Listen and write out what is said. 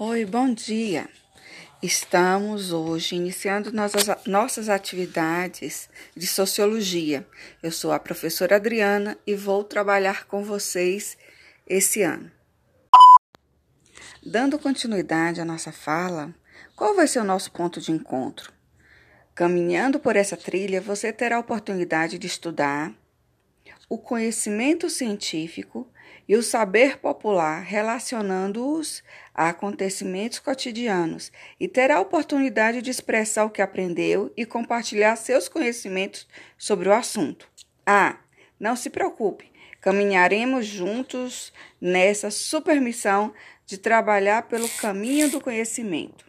Oi, bom dia. Estamos hoje iniciando nossas, nossas atividades de sociologia. Eu sou a professora Adriana e vou trabalhar com vocês esse ano. Dando continuidade à nossa fala, qual vai ser o nosso ponto de encontro? Caminhando por essa trilha, você terá a oportunidade de estudar o conhecimento científico e o saber popular relacionando-os a acontecimentos cotidianos e terá a oportunidade de expressar o que aprendeu e compartilhar seus conhecimentos sobre o assunto. Ah, não se preocupe, caminharemos juntos nessa supermissão de trabalhar pelo caminho do conhecimento.